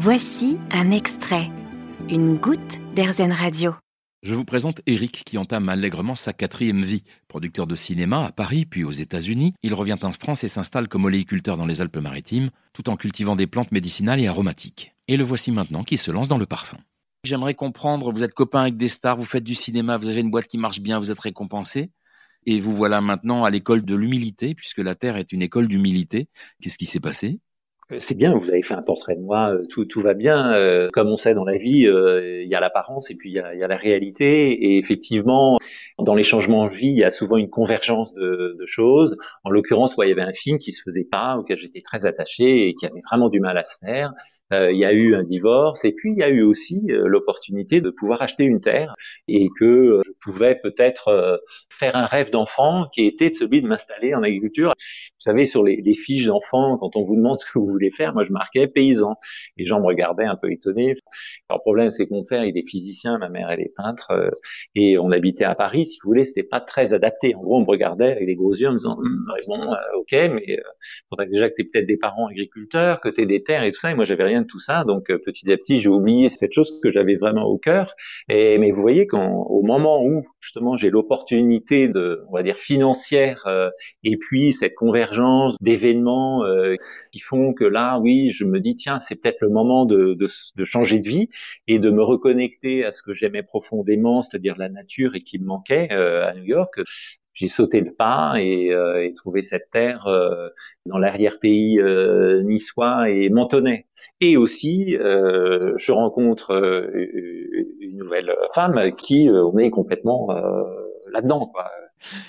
Voici un extrait, une goutte d'Airzen Radio. Je vous présente Eric qui entame allègrement sa quatrième vie. Producteur de cinéma à Paris puis aux États-Unis, il revient en France et s'installe comme oléiculteur dans les Alpes-Maritimes, tout en cultivant des plantes médicinales et aromatiques. Et le voici maintenant qui se lance dans le parfum. J'aimerais comprendre, vous êtes copain avec des stars, vous faites du cinéma, vous avez une boîte qui marche bien, vous êtes récompensé. Et vous voilà maintenant à l'école de l'humilité, puisque la Terre est une école d'humilité. Qu'est-ce qui s'est passé? C'est bien, vous avez fait un portrait de moi, euh, tout, tout va bien. Euh, comme on sait dans la vie, il y a l'apparence et puis il y a, y a, la réalité. Et effectivement, dans les changements de vie, il y a souvent une convergence de, de choses. En l'occurrence, il y avait un film qui se faisait pas, auquel j'étais très attaché et qui avait vraiment du mal à se faire. Euh, il y a eu un divorce et puis il y a eu aussi euh, l'opportunité de pouvoir acheter une terre et que euh, je pouvais peut-être faire un rêve d'enfant qui était celui de m'installer en agriculture. Vous savez, sur les, les fiches d'enfants, quand on vous demande ce que vous voulez faire, moi je marquais paysan. Les gens me regardaient un peu étonnés. le problème, c'est que mon père, il est physicien, ma mère, elle est peintre, et on habitait à Paris. Si vous voulez, c'était pas très adapté. En gros, on me regardait avec des gros yeux en me disant, hum, bon, ok, mais faudrait déjà que tu aies peut-être des parents agriculteurs, que tu aies des terres et tout ça. Et moi, j'avais rien de tout ça. Donc euh, petit à petit, j'ai oublié cette chose que j'avais vraiment au cœur. Et mais vous voyez qu'au moment où justement j'ai l'opportunité de, on va dire financière, euh, et puis cette convergence d'événements euh, qui font que là, oui, je me dis tiens, c'est peut-être le moment de, de, de, changer de vie et de me reconnecter à ce que j'aimais profondément, c'est-à-dire la nature et qui me manquait à New York j'ai sauté le pas et, euh, et, trouvé cette terre euh, dans l'arrière-pays euh, niçois et mentonais. Et aussi, euh, je rencontre une nouvelle femme qui on est complètement là-dedans.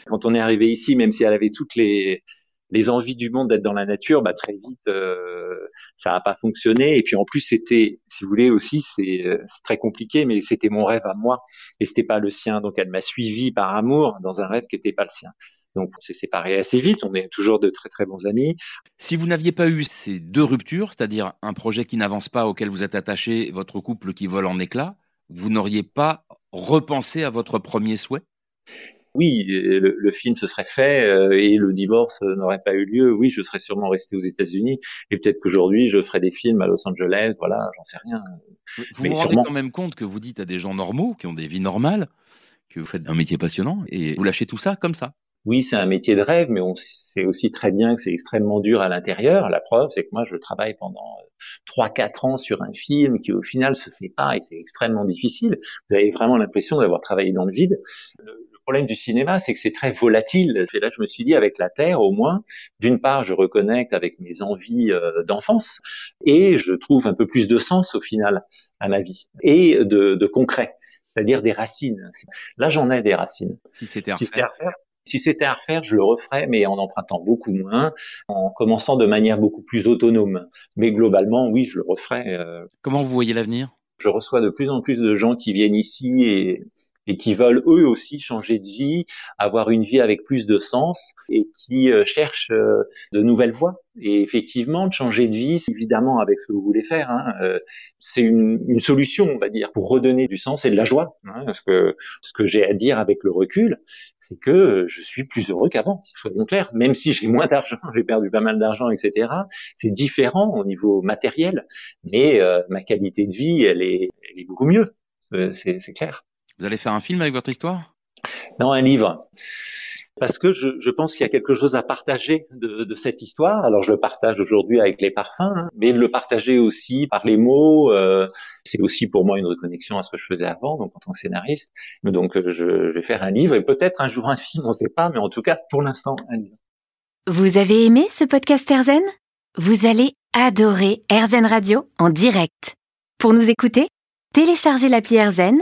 Quand on est arrivé ici, même si elle avait toutes les envies du monde d'être dans la nature, bah très vite euh, ça n'a pas fonctionné. Et puis en plus c'était, si vous voulez aussi, c'est très compliqué, mais c'était mon rêve à moi et c'était pas le sien. Donc elle m'a suivi par amour dans un rêve qui n'était pas le sien. Donc on s'est séparés assez vite. On est toujours de très très bons amis. Si vous n'aviez pas eu ces deux ruptures, c'est-à-dire un projet qui n'avance pas auquel vous êtes attaché, votre couple qui vole en éclats, vous n'auriez pas repensé à votre premier souhait? Oui, le, le, film se serait fait euh, et le divorce n'aurait pas eu lieu. Oui, je serais sûrement resté aux États-Unis et peut-être qu'aujourd'hui je ferais des films à Los Angeles. Voilà, j'en sais rien. Vous vous rendez quand même compte que vous dites à des gens normaux qui ont des vies normales que vous faites un métier passionnant et vous lâchez tout ça comme ça. Oui, c'est un métier de rêve, mais on sait aussi très bien que c'est extrêmement dur à l'intérieur. La preuve, c'est que moi, je travaille pendant euh, trois, quatre ans sur un film qui, au final, se fait pas et c'est extrêmement difficile. Vous avez vraiment l'impression d'avoir travaillé dans le vide. Le, problème du cinéma, c'est que c'est très volatile. Et là, je me suis dit, avec la Terre, au moins, d'une part, je reconnecte avec mes envies euh, d'enfance et je trouve un peu plus de sens, au final, à ma vie et de, de concret, c'est-à-dire des racines. Là, j'en ai des racines. Si c'était à refaire si c'était à refaire, je le referais, mais en empruntant beaucoup moins, en commençant de manière beaucoup plus autonome. Mais globalement, oui, je le referais. Euh. Comment vous voyez l'avenir? Je reçois de plus en plus de gens qui viennent ici et et qui veulent eux aussi changer de vie, avoir une vie avec plus de sens et qui euh, cherchent euh, de nouvelles voies. Et effectivement, de changer de vie, évidemment avec ce que vous voulez faire, hein, euh, c'est une, une, solution, on va dire, pour redonner du sens et de la joie. Hein, parce que ce que j'ai à dire avec le recul, c'est que je suis plus heureux qu'avant, soyons clairs. Même si j'ai moins d'argent, j'ai perdu pas mal d'argent, etc. C'est différent au niveau matériel, mais ma qualité de vie, elle est, elle est beaucoup mieux. c'est clair. Vous allez faire un film avec votre histoire? Non, un livre. Parce que je, je pense qu'il y a quelque chose à partager de, de, cette histoire. Alors je le partage aujourd'hui avec les parfums, hein, mais le partager aussi par les mots, euh, c'est aussi pour moi une reconnexion à ce que je faisais avant, donc en tant que scénariste. Donc je, je vais faire un livre et peut-être un jour un film, on ne sait pas, mais en tout cas pour l'instant un livre. Vous avez aimé ce podcast Erzen Vous allez adorer Erzen Radio en direct. Pour nous écouter, téléchargez l'appli Erzen